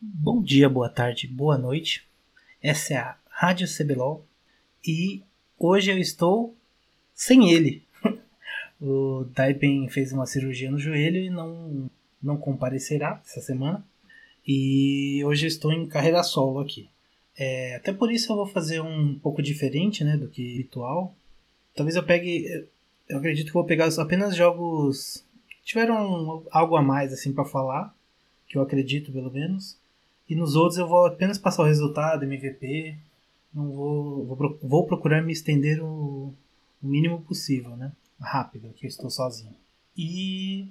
Bom dia, boa tarde, boa noite. Essa é a Rádio CBLOL e hoje eu estou sem ele. o Daipen fez uma cirurgia no joelho e não, não comparecerá essa semana. E hoje eu estou em carreira solo aqui. É, até por isso eu vou fazer um pouco diferente né, do que habitual. Talvez eu pegue. Eu acredito que vou pegar apenas jogos que tiveram algo a mais assim para falar, que eu acredito pelo menos. E nos outros eu vou apenas passar o resultado, MVP. Não vou, vou, vou procurar me estender o, o mínimo possível, né? Rápido, que eu estou sozinho. E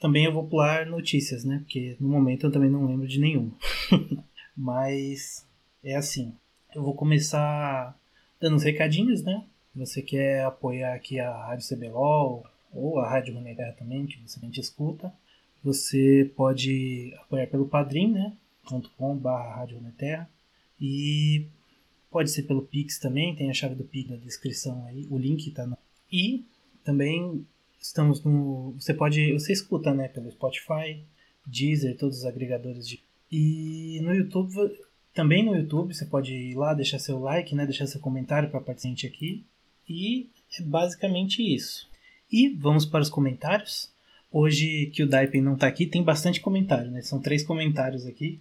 também eu vou pular notícias, né? Porque no momento eu também não lembro de nenhuma. Mas é assim. Eu vou começar dando uns recadinhos, né? Você quer apoiar aqui a Rádio CBLOL ou a Rádio Runeterra também, que você a gente escuta. Você pode apoiar pelo Padrim, né? .com.br Rádio Runeterra. E pode ser pelo Pix também, tem a chave do Pix na descrição aí, o link tá no... E também Estamos no. Você pode. Você escuta, né? Pelo Spotify, Deezer, todos os agregadores de. E no YouTube, também no YouTube, você pode ir lá, deixar seu like, né? Deixar seu comentário para participante aqui. E é basicamente isso. E vamos para os comentários. Hoje que o Daipen não está aqui, tem bastante comentário, né? São três comentários aqui.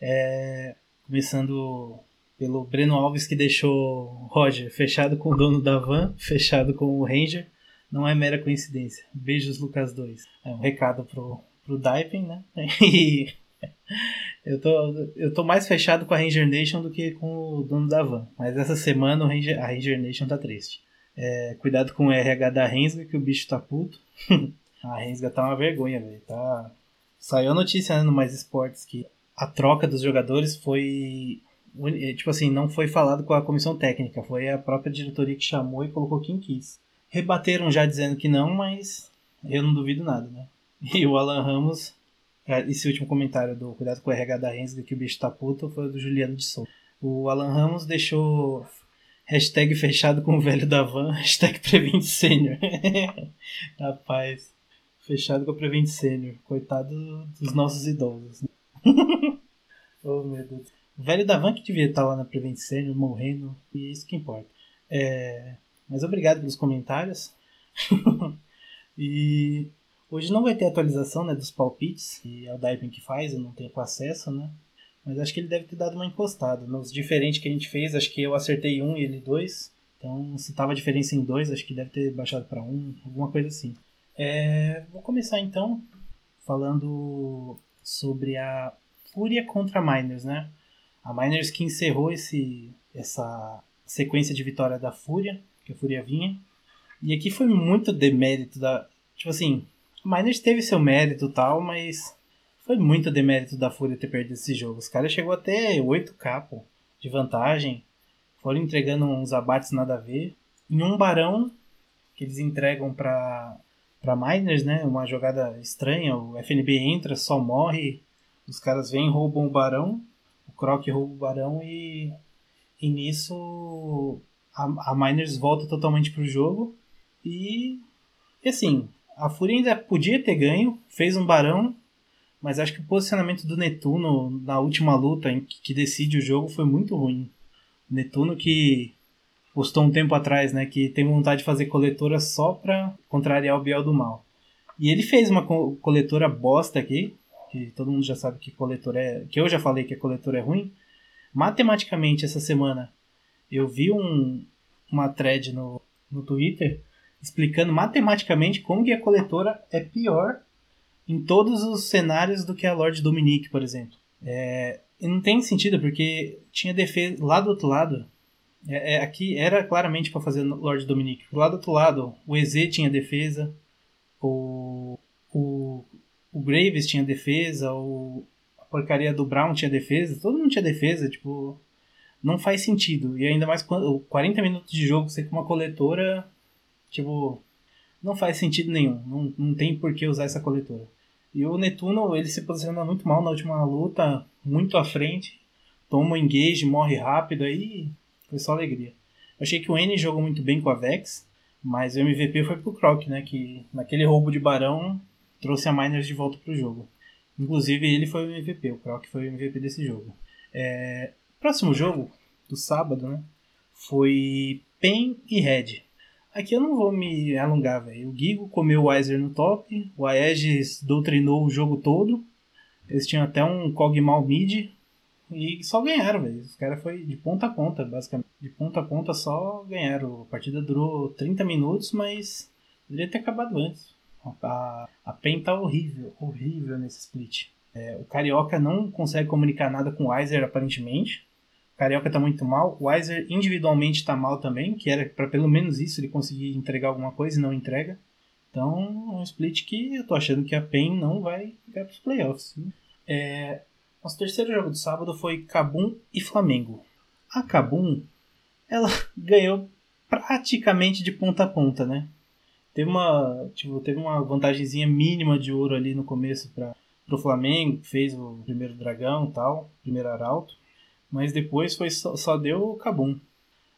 É... Começando pelo Breno Alves que deixou Roger fechado com o dono da van, fechado com o Ranger não é mera coincidência. Beijos, Lucas 2. É um recado pro, pro Daipen, né? E eu tô, eu tô mais fechado com a Ranger Nation do que com o dono da van. Mas essa semana Ranger, a Ranger Nation tá triste. É, cuidado com o RH da Rensga, que o bicho tá puto. a Rensga tá uma vergonha, velho. Tá... Saiu a notícia né, no Mais Esportes que a troca dos jogadores foi. Tipo assim, não foi falado com a comissão técnica, foi a própria diretoria que chamou e colocou quem quis. Rebateram já dizendo que não, mas eu não duvido nada, né? E o Alan Ramos, esse último comentário do Cuidado com o RH da Rensga que o bicho tá puto foi do Juliano de Souza. O Alan Ramos deixou hashtag fechado com o velho da van, hashtag Prevent Senior. Rapaz, fechado com o Prevent Senior. Coitado dos nossos idosos. Né? oh meu Deus. O velho da van que devia estar lá na Prevent Senior morrendo, e é isso que importa. É, mas obrigado pelos comentários. e hoje não vai ter atualização né, dos palpites, que é o Diving que faz, eu não tenho acesso, né? Mas acho que ele deve ter dado uma encostada. Nos diferentes que a gente fez, acho que eu acertei um e ele dois. Então, se tava a diferença em dois, acho que deve ter baixado para um, alguma coisa assim. É, vou começar então falando sobre a Fúria contra a Miners, né? A Miners que encerrou esse, essa sequência de vitória da Fúria que a Fúria vinha. E aqui foi muito demérito da. Tipo assim, o Miners teve seu mérito e tal, mas foi muito demérito da Fúria ter perdido esse jogo. Os caras chegou até 8k pô, de vantagem. Foram entregando uns abates nada a ver. Em um barão que eles entregam para para Miners, né? Uma jogada estranha. O FNB entra, só morre. Os caras vêm, roubam o barão. O Croc rouba o barão e, e nisso a, a Miners volta totalmente pro jogo. E, e assim, a Fúria ainda podia ter ganho, fez um barão, mas acho que o posicionamento do Netuno na última luta em que, que decide o jogo foi muito ruim. Netuno que postou um tempo atrás, né, que tem vontade de fazer coletora só pra contrariar o Biel do Mal. E ele fez uma co coletora bosta aqui, que todo mundo já sabe que coletora é, que eu já falei que a coletora é ruim. Matematicamente essa semana eu vi um, uma thread no, no Twitter explicando matematicamente como que a coletora é pior em todos os cenários do que a Lord Dominique, por exemplo. É, não tem sentido, porque tinha defesa lá do outro lado. É, é, aqui era claramente para fazer Lord Dominique. Lá do outro lado, o EZ tinha defesa, o, o, o Graves tinha defesa, o, a porcaria do Brown tinha defesa, todo mundo tinha defesa, tipo não faz sentido. E ainda mais quando 40 minutos de jogo você com uma coletora, tipo, não faz sentido nenhum. Não, não tem por que usar essa coletora. E o Netuno, ele se posiciona muito mal na última luta, muito à frente. Toma um engage, morre rápido, aí foi só alegria. Eu achei que o N jogou muito bem com a Vex, mas o MVP foi pro Croc, né? Que naquele roubo de barão trouxe a Miners de volta pro jogo. Inclusive ele foi o MVP, o Croc foi o MVP desse jogo. É, próximo jogo, do sábado, né? Foi Pen e Red. Aqui eu não vou me alongar, velho. O Gigo comeu o Weiser no top, o Aegis doutrinou o jogo todo. Eles tinham até um Kog'Maw mid e só ganharam, velho. Os caras foi de ponta a ponta, basicamente. De ponta a ponta só ganharam. A partida durou 30 minutos, mas deveria ter acabado antes. A, a PEN tá horrível, horrível nesse split. É, o Carioca não consegue comunicar nada com o Weiser, aparentemente. O Carioca tá muito mal. O Weiser individualmente tá mal também, que era para pelo menos isso ele conseguir entregar alguma coisa e não entrega. Então, é um split que eu tô achando que a PEN não vai ficar pros playoffs. É, nosso terceiro jogo do sábado foi Cabum e Flamengo. A Cabum, ela ganhou praticamente de ponta a ponta, né? Teve uma, tipo, teve uma vantagemzinha mínima de ouro ali no começo para o Flamengo, fez o primeiro dragão tal, primeiro arauto, mas depois foi só, só deu o Cabum.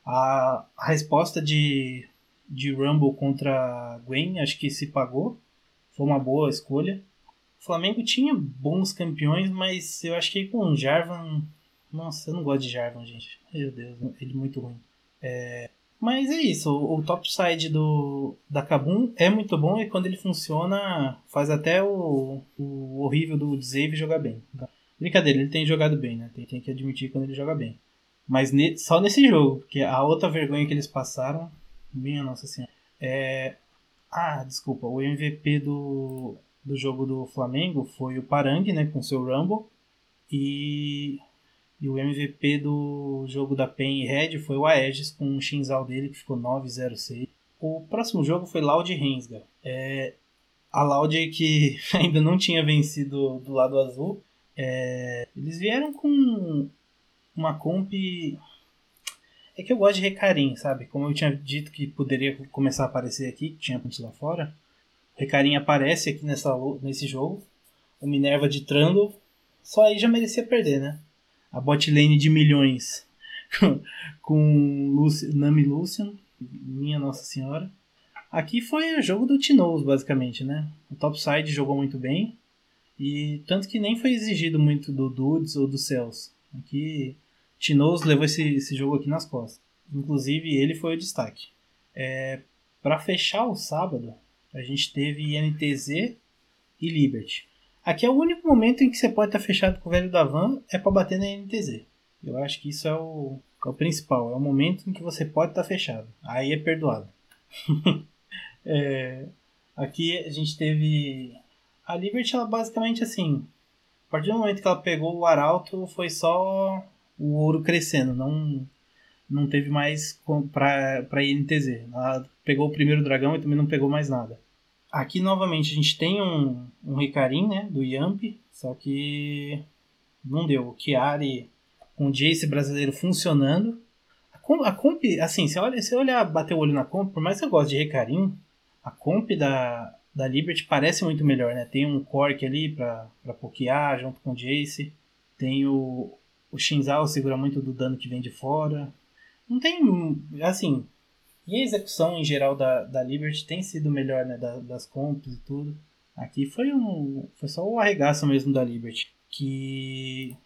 A, a resposta de, de Rumble contra Gwen acho que se pagou, foi uma boa escolha. O Flamengo tinha bons campeões, mas eu acho que com o Jarvan. Nossa, eu não gosto de Jarvan, gente. Meu Deus, ele é muito ruim. É, mas é isso, o, o topside do, da Kabum é muito bom e quando ele funciona, faz até o, o horrível do Zave jogar bem. Brincadeira, ele tem jogado bem, né? Tem, tem que admitir quando ele joga bem. Mas ne, só nesse jogo, porque a outra vergonha que eles passaram, minha nossa senhora. É... Ah, desculpa, o MVP do, do jogo do Flamengo foi o Parang, né, com seu Rumble. E, e o MVP do jogo da PEN e Red foi o Aegis com um Shinzal dele que ficou 906. O próximo jogo foi Loud e Rensga. É, a Loud que ainda não tinha vencido do lado azul. É, eles vieram com uma comp. É que eu gosto de Recarim, sabe? Como eu tinha dito que poderia começar a aparecer aqui, que tinha pontos lá fora. Recarim aparece aqui nessa, nesse jogo. O Minerva de Trundle. Só aí já merecia perder, né? A bot lane de milhões com Luci, Nami Lucian. Minha Nossa Senhora. Aqui foi o jogo do Tinoz, basicamente, né? O topside jogou muito bem. E tanto que nem foi exigido muito do Dudes ou do Cels. Aqui, Tinoz levou esse, esse jogo aqui nas costas. Inclusive, ele foi o destaque. É, para fechar o sábado, a gente teve INTZ e Liberty. Aqui é o único momento em que você pode estar fechado com o velho da van é para bater na NTZ. Eu acho que isso é o, é o principal. É o momento em que você pode estar fechado. Aí é perdoado. é, aqui a gente teve a Liberty, ela basicamente assim. A partir do momento que ela pegou o Arauto, foi só o ouro crescendo. Não, não teve mais para INTZ. Ela pegou o primeiro dragão e também não pegou mais nada. Aqui novamente a gente tem um, um Ricarim, né, do Yamp, só que não deu. O Chiari com o Jace brasileiro funcionando. A comp, a comp assim, se olha, se olhar, bater o olho na comp, por mais que eu goste de Ricarim, a comp da, da Liberty parece muito melhor, né? Tem um Cork ali pra, pra pokear junto com o Jace. Tem o, o Shinzal segura muito do dano que vem de fora. Não tem, assim, e a execução em geral da, da Liberty tem sido melhor, né? Da, das comps e tudo. Aqui foi um. Foi só o arregaço mesmo da Liberty. Que.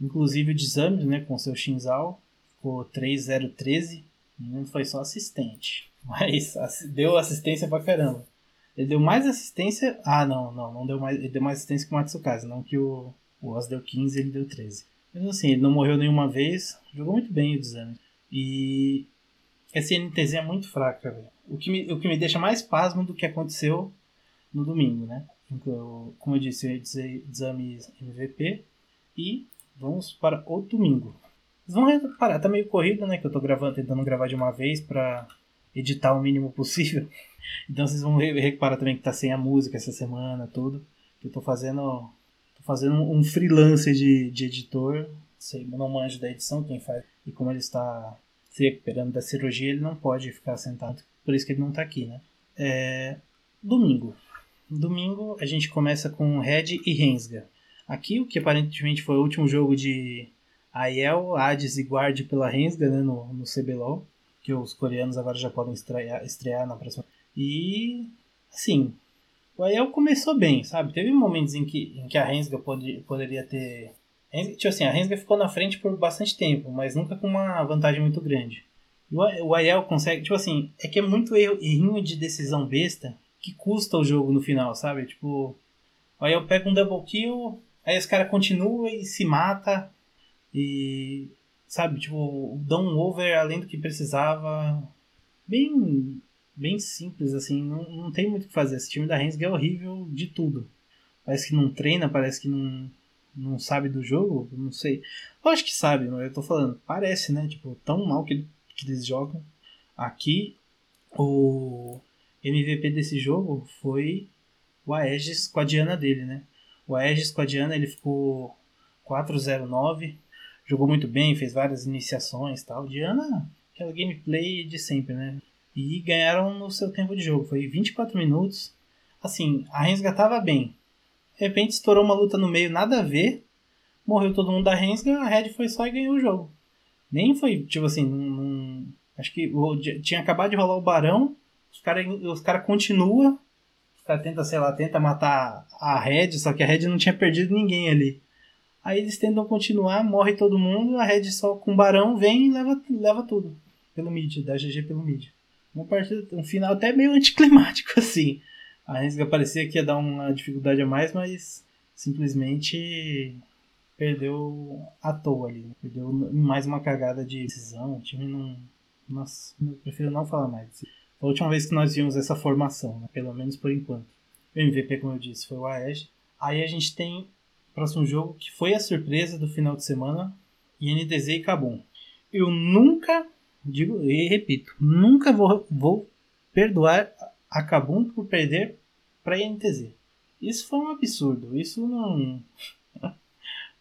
Inclusive o Dizami, né? Com seu Shinzal. Ficou 3-0-13. Não foi só assistente. Mas deu assistência pra caramba. Ele deu mais assistência. Ah, não, não, não deu mais. Ele deu mais assistência que o Matsukaze, não que o, o Oz deu 15 ele deu 13. Mas assim, ele não morreu nenhuma vez. Jogou muito bem o Dizami. E essa NTZ é muito fraca, velho. O que, me, o que me deixa mais pasmo do que aconteceu no domingo, né? Então, como eu disse, eu ia exame MVP. E vamos para o domingo. Vocês vão reparar, tá meio corrido, né? Que eu tô gravando, tentando gravar de uma vez para editar o mínimo possível. Então vocês vão reparar também que tá sem a música essa semana, tudo. Eu tô fazendo. tô fazendo um freelancer de, de editor. Sei, não manjo da edição, quem faz. E como ele está se recuperando da cirurgia, ele não pode ficar sentado. Por isso que ele não está aqui, né? É... Domingo. Domingo a gente começa com Red e Rensga. Aqui, o que aparentemente foi o último jogo de Aiel, Hades e Guard pela Rensga né, no, no CBLOL, que os coreanos agora já podem estrear, estrear na próxima. E, assim, O Aiel começou bem, sabe? Teve momentos em que, em que a Rensga pode, poderia ter. Tipo assim, a Rensga ficou na frente por bastante tempo, mas nunca com uma vantagem muito grande. O Aiel consegue, tipo assim, é que é muito erro, errinho de decisão besta que custa o jogo no final, sabe? Tipo, o Aiel pega um double kill, aí os caras continuam e se mata e, sabe? Tipo, dão um over além do que precisava. Bem bem simples, assim, não, não tem muito o que fazer. Esse time da Rensga é horrível de tudo. Parece que não treina, parece que não, não sabe do jogo, não sei. Eu acho que sabe, mas eu tô falando, parece, né? Tipo, tão mal que, que eles jogam. Aqui, o MVP desse jogo foi o Aegis com a Diana dele, né? O Aegis com a Diana, ele ficou 4-0-9, jogou muito bem, fez várias iniciações tal. Diana, aquela gameplay de sempre, né? E ganharam no seu tempo de jogo. Foi 24 minutos. Assim, a Rensga tava bem. De repente estourou uma luta no meio, nada a ver. Morreu todo mundo da Rensga, a Red foi só e ganhou o jogo. Nem foi, tipo assim, num, acho que tinha acabado de rolar o Barão. Os caras os cara continuam. Os caras tentam, sei lá, tenta matar a Red, só que a Red não tinha perdido ninguém ali. Aí eles tentam continuar, morre todo mundo, a Red só com o Barão vem e leva, leva tudo. Pelo mid, dá GG pelo mid. Uma partida, um final até meio anticlimático, assim. A Rensga parecia que ia dar uma dificuldade a mais, mas simplesmente perdeu à toa ali. Né? Perdeu mais uma cagada de decisão. O time não. Nossa, eu prefiro não falar mais. a última vez que nós vimos essa formação, né? pelo menos por enquanto. O MVP, como eu disse, foi o Aege. Aí a gente tem o próximo jogo que foi a surpresa do final de semana: INTZ e Kabum. Eu nunca digo e repito, nunca vou, vou perdoar a Kabum por perder para a INTZ. Isso foi um absurdo. Isso não.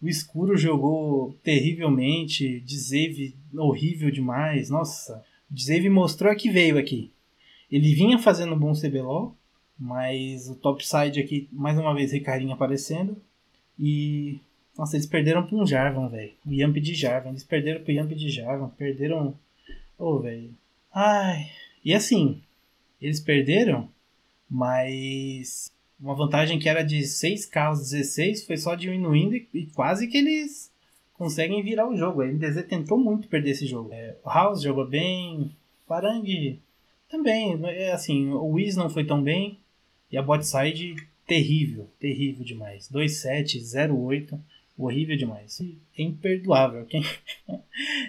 o escuro jogou terrivelmente. Dzeve horrível demais. Nossa, Dzeve mostrou que veio aqui. Ele vinha fazendo um bom CBLOL, mas o topside aqui, mais uma vez, Ricarinho aparecendo. E. Nossa, eles perderam para um Jarvan, velho. O Yamp de Jarvan. Eles perderam para o Yamp de Jarvan. Perderam Ô, oh, velho. Ai. E assim, eles perderam, mas uma vantagem que era de 6k aos 16 foi só diminuindo e quase que eles conseguem virar o jogo. A MDZ tentou muito perder esse jogo. É, o House jogou bem, Parangue também. É assim, o Wiz não foi tão bem e a bot side terrível, terrível demais. 2-7, 0-8 horrível demais. É imperdoável.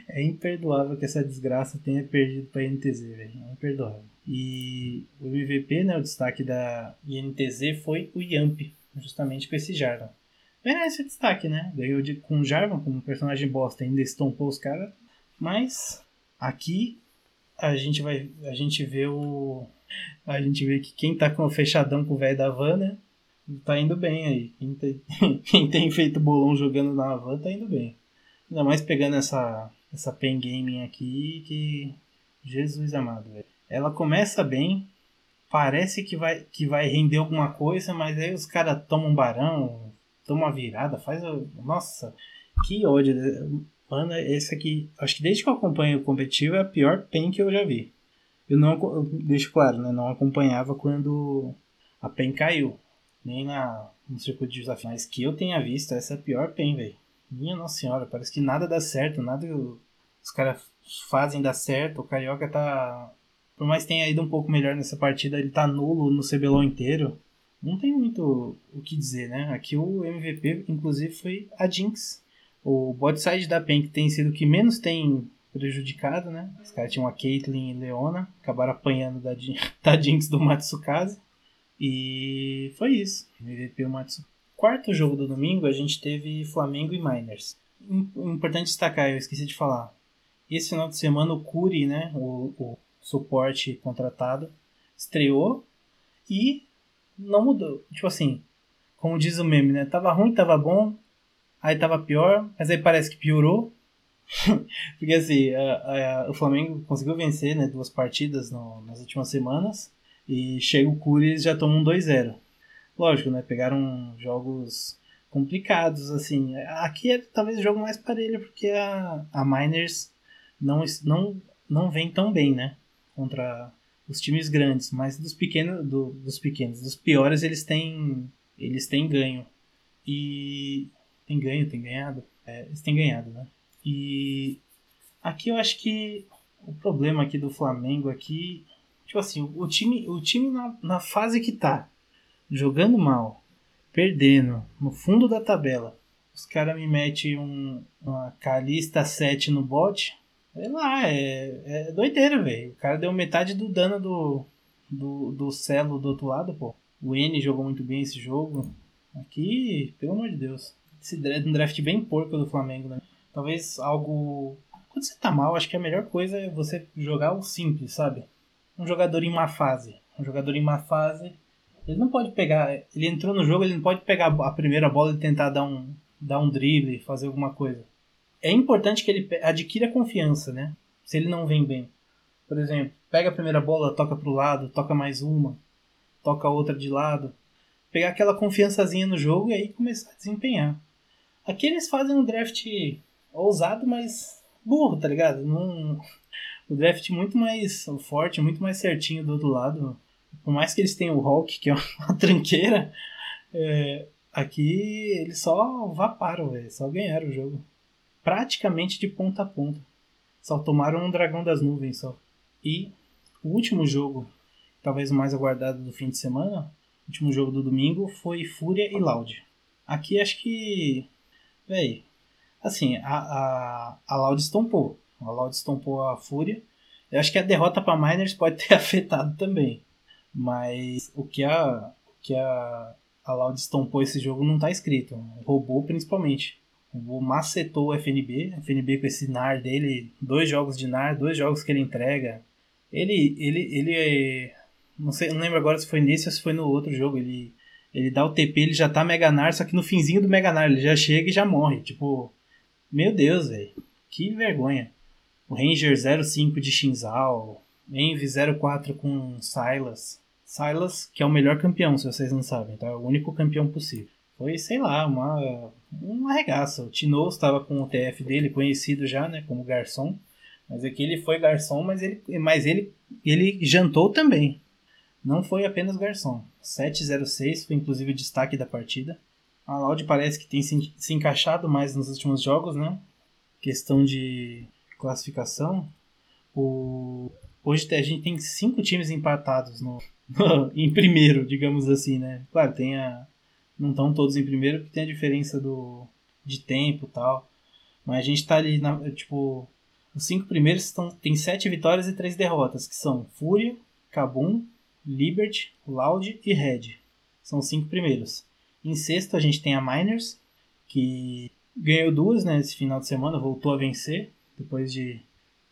É imperdoável que essa desgraça tenha perdido para a INTZ, velho. É imperdoável. E o MVP, né, o destaque da INTZ foi o Yamp, justamente com esse Jarvan. Merece o destaque, né? Ganhou de, com o Jarvan como personagem bosta, ainda estompou os caras. Mas aqui a gente vai a gente vê o a gente vê que quem tá com o fechadão com o velho da van, né? tá indo bem aí. Quem tem, quem tem feito bolão jogando na Havan tá indo bem. Ainda mais pegando essa, essa pen gaming aqui que. Jesus amado, velho. Ela começa bem, parece que vai, que vai render alguma coisa, mas aí os caras tomam um barão, tomam uma virada, faz. Nossa, que ódio. Mano, esse aqui, acho que desde que eu acompanho o competitivo é a pior pen que eu já vi. Eu não, eu deixo claro, né? Não acompanhava quando a pen caiu nem na, no circuito de desafio. Mas que eu tenha visto, essa é a pior PEN, velho. Minha nossa senhora, parece que nada dá certo, nada os caras fazem dar certo. O Carioca tá. Por mais que tenha ido um pouco melhor nessa partida, ele tá nulo no CBLOL inteiro. Não tem muito o que dizer, né? Aqui o MVP, inclusive, foi a Jinx. O bot side da PEN, que tem sido o que menos tem prejudicado, né? Os caras tinham a Caitlyn e Leona, acabaram apanhando da, da Jinx do Matsukaze. E foi isso. MVP Matsu. Quarto jogo do domingo, a gente teve Flamengo e Miners. Importante destacar, eu esqueci de falar. Esse final de semana o Curi, né, o, o suporte contratado, estreou e não mudou. Tipo assim, como diz o meme, né? Tava ruim, tava bom, aí tava pior, mas aí parece que piorou. Porque assim, a, a, o Flamengo conseguiu vencer né, duas partidas no, nas últimas semanas. E chega o Curi eles já tomam 2-0. Lógico, né? Pegaram jogos complicados, assim. Aqui é talvez o jogo mais parelho, porque a, a Miners não, não, não vem tão bem, né? Contra os times grandes, mas dos pequenos, do, dos pequenos, dos piores eles têm, eles têm ganho. E tem ganho, tem ganhado. É, eles têm ganhado, né? E aqui eu acho que o problema aqui do Flamengo aqui, tipo assim, o time, o time na, na fase que tá, jogando mal, perdendo, no fundo da tabela, os caras me metem um, uma Calista 7 no bot, sei lá, é, é doideira, velho. O cara deu metade do dano do, do, do Celo do outro lado, pô. O N jogou muito bem esse jogo. Aqui, pelo amor de Deus. Esse draft, um draft bem porco do Flamengo, né? Talvez algo. Quando você tá mal, acho que a melhor coisa é você jogar o simples, sabe? Um jogador em má fase. Um jogador em má fase. Ele não pode pegar. Ele entrou no jogo, ele não pode pegar a primeira bola e tentar dar um, dar um drible, fazer alguma coisa. É importante que ele adquira confiança, né? Se ele não vem bem. Por exemplo, pega a primeira bola, toca pro lado, toca mais uma, toca outra de lado. Pegar aquela confiançazinha no jogo e aí começar a desempenhar. Aqui eles fazem um draft ousado, mas burro, tá ligado? Num, o draft muito mais forte, muito mais certinho do outro lado. Por mais que eles tenham o Hulk, que é uma tranqueira, é, aqui eles só vaparam, velho. Só ganharam o jogo. Praticamente de ponta a ponta. Só tomaram um dragão das nuvens só. E o último jogo, talvez o mais aguardado do fim de semana, o último jogo do domingo, foi Fúria e Loud. Aqui acho que. Véi, assim, a, a, a Loud estompou. A Loud estompou a Fúria. Eu acho que a derrota para Miners pode ter afetado também. Mas o que a, o que a, a Loud estompou esse jogo não tá escrito. Roubou principalmente. O macetou o FNB. FNB com esse NAR dele, dois jogos de NAR, dois jogos que ele entrega. Ele, ele, ele, não sei, não lembro agora se foi nesse ou se foi no outro jogo. Ele, ele dá o TP, ele já tá Mega NAR, só que no finzinho do Mega NAR ele já chega e já morre. Tipo, meu Deus, velho, que vergonha. O Ranger 05 de Shinzal, Envy 04 com Silas. Silas, que é o melhor campeão, se vocês não sabem, tá? É o único campeão possível. Foi, sei lá, uma, uma arregaça. O Tino estava com o TF dele, conhecido já, né, como garçom. Mas aqui ele foi garçom, mas ele, mas ele, ele jantou também. Não foi apenas garçom. 706 foi inclusive o destaque da partida. A Loud parece que tem se, se encaixado mais nos últimos jogos, né? Questão de classificação. O... Hoje a gente tem cinco times empatados no, em primeiro, digamos assim, né? Claro, tem a, não estão todos em primeiro porque tem a diferença do, de tempo e tal. Mas a gente tá ali, na, tipo, os cinco primeiros estão, tem sete vitórias e três derrotas, que são Fúria, Kabum, Liberty, Loud e Red. São os cinco primeiros. Em sexto a gente tem a Miners, que ganhou duas né, final de semana, voltou a vencer, depois de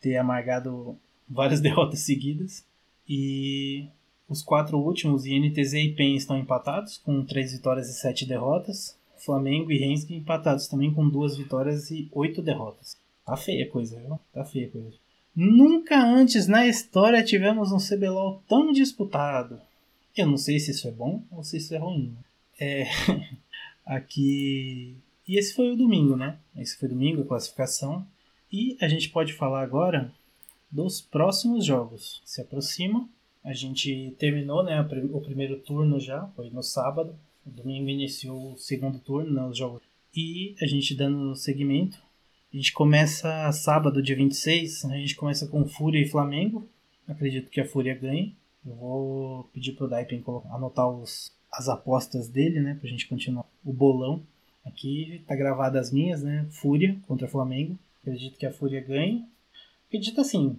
ter amargado várias derrotas seguidas. E os quatro últimos, INTZ e PEN, estão empatados, com três vitórias e sete derrotas. Flamengo e Rennes empatados também com duas vitórias e oito derrotas. Tá feia a coisa, viu? Tá feia a coisa. Nunca antes na história tivemos um CBLOL tão disputado. Eu não sei se isso é bom ou se isso é ruim. É. Aqui. E esse foi o domingo, né? Esse foi domingo, a classificação. E a gente pode falar agora dos próximos jogos. Se aproxima a gente terminou né, o primeiro turno já, foi no sábado. O domingo iniciou o segundo turno, né, os jogos. E a gente dando seguimento. A gente começa sábado, dia 26. A gente começa com Fúria e Flamengo. Acredito que a Fúria ganhe. Eu vou pedir pro Daipen anotar os, as apostas dele, né? Pra gente continuar o bolão. Aqui tá gravado as minhas, né? Fúria contra Flamengo. Acredito que a Fúria ganhe. Acredito assim,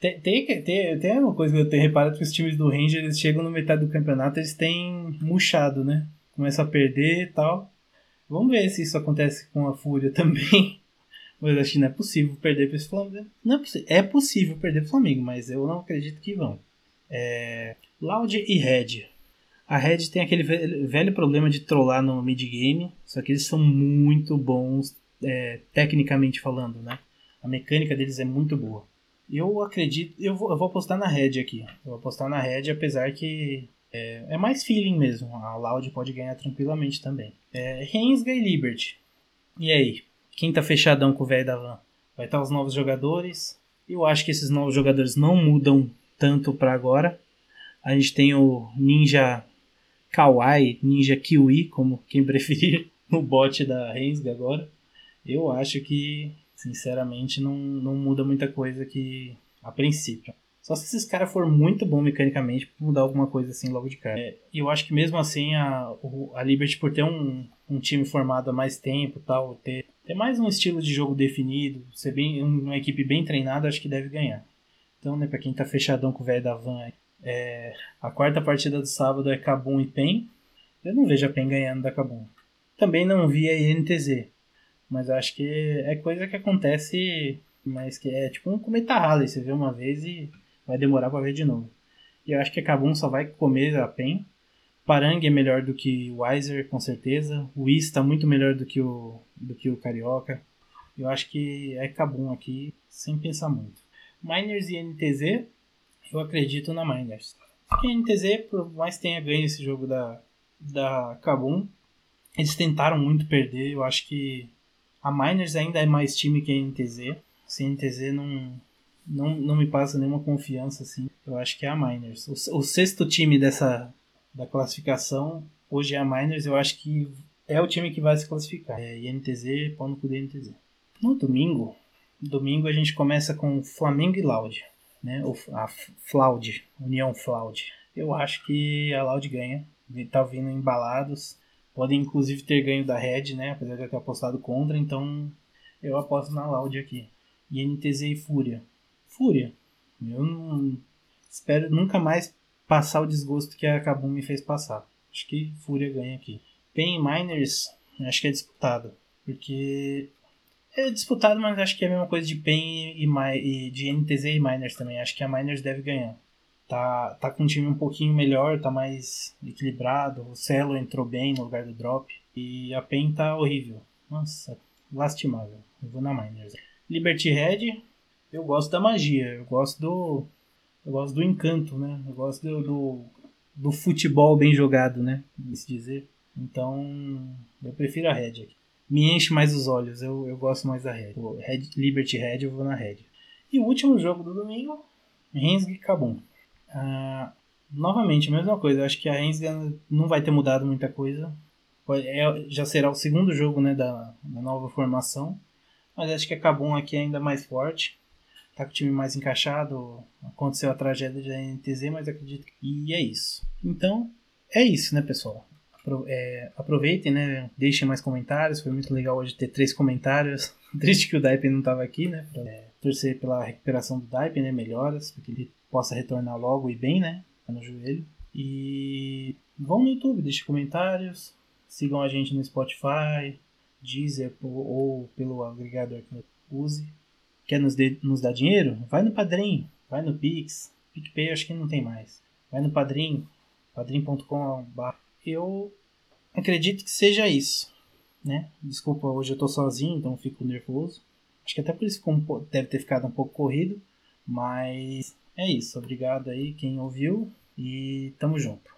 tem, tem, tem, tem uma coisa que eu tenho reparado que os times do Ranger eles chegam no metade do campeonato eles têm murchado, né? Começam a perder e tal. Vamos ver se isso acontece com a Fúria também. Mas acho que não é possível perder para esse Flamengo. Não é, possível. é possível perder para o Flamengo, mas eu não acredito que vão. É... Loud e Red. A Red tem aquele velho problema de trollar no mid-game, só que eles são muito bons é, tecnicamente falando, né? A mecânica deles é muito boa. Eu acredito. Eu vou, eu vou apostar na Red aqui. Eu vou apostar na Red, apesar que. É, é mais feeling mesmo. A Loud pode ganhar tranquilamente também. É, Rensga e Liberty. E aí? Quem tá fechadão com o velho da van? Vai estar tá os novos jogadores. Eu acho que esses novos jogadores não mudam tanto para agora. A gente tem o Ninja Kawaii, Ninja Kiwi, como quem preferir, no bot da Rensga agora. Eu acho que, sinceramente, não, não muda muita coisa aqui a princípio. Só se esses caras for muito bom mecanicamente pra mudar alguma coisa assim logo de cara. É, eu acho que mesmo assim a, a Liberty, por ter um, um time formado há mais tempo tal, ter, ter mais um estilo de jogo definido, ser bem, uma equipe bem treinada, acho que deve ganhar. Então, né, pra quem tá fechadão com o velho da van, é, a quarta partida do sábado é Cabum e PEN. Eu não vejo a PEN ganhando da Cabum. Também não vi a INTZ. Mas acho que é coisa que acontece, mas que é tipo um cometa Halley. Você vê uma vez e vai demorar para ver de novo. E eu acho que Kabum só vai comer a PEN. Parang é melhor do que o Weiser, com certeza. O Whis está muito melhor do que o, do que o Carioca. Eu acho que é Kabum aqui, sem pensar muito. Miners e NTZ, eu acredito na Miners. Porque a NTZ, por mais tenha ganho esse jogo da, da Kabum, eles tentaram muito perder. Eu acho que a Miners ainda é mais time que a NTZ. Se a NTZ não, não, não me passa nenhuma confiança assim. Eu acho que é a Miners. O, o, sexto time dessa da classificação hoje é a Miners. Eu acho que é o time que vai se classificar. É INTZ, pau no cu da INTZ. No domingo, domingo a gente começa com Flamengo e Loud, né? O, a Flaud, União Flaud. Eu acho que a Loud ganha. Tá vindo embalados. Podem inclusive ter ganho da Red, né? Apesar de eu ter apostado contra, então eu aposto na Loud aqui. INTZ e Fúria. Fúria. Eu não espero nunca mais passar o desgosto que a Kabum me fez passar. Acho que Fúria ganha aqui. Pain Miners, acho que é disputado. Porque é disputado, mas acho que é a mesma coisa de Pain e, e de NTZ e Miners também. Acho que a Miners deve ganhar. Tá, tá com um time um pouquinho melhor, tá mais equilibrado. O Celo entrou bem no lugar do Drop. E a Pain tá horrível. Nossa, lastimável. Eu vou na Miners. Liberty Red, eu gosto da magia, eu gosto do. Eu gosto do encanto, né? Eu gosto do, do, do futebol bem jogado, né? Se dizer. Então, eu prefiro a Red aqui. Me enche mais os olhos, eu, eu gosto mais da Red. Red. Liberty Red, eu vou na Red. E o último jogo do domingo, Rensga e Ah, novamente, a mesma coisa. Eu acho que a Rensga não vai ter mudado muita coisa. É, já será o segundo jogo né, da, da nova formação. Mas acho que a Kabum aqui é ainda mais forte tá com o time mais encaixado. Aconteceu a tragédia da NTZ, mas acredito que. E é isso. Então, é isso, né, pessoal? É, aproveitem, né? Deixem mais comentários. Foi muito legal hoje ter três comentários. Triste que o Daipen não estava aqui, né? Pra, é, torcer pela recuperação do Daipen, né? Melhoras, para que ele possa retornar logo e bem, né? No joelho. E vão no YouTube, deixem comentários. Sigam a gente no Spotify, Deezer ou pelo agregador que use. Quer nos, de, nos dar dinheiro? Vai no Padrim, vai no Pix. PicPay acho que não tem mais. Vai no Padrim, padrim.com.br. Eu acredito que seja isso, né? Desculpa, hoje eu tô sozinho, então fico nervoso. Acho que até por isso deve ter ficado um pouco corrido. Mas é isso. Obrigado aí quem ouviu e tamo junto.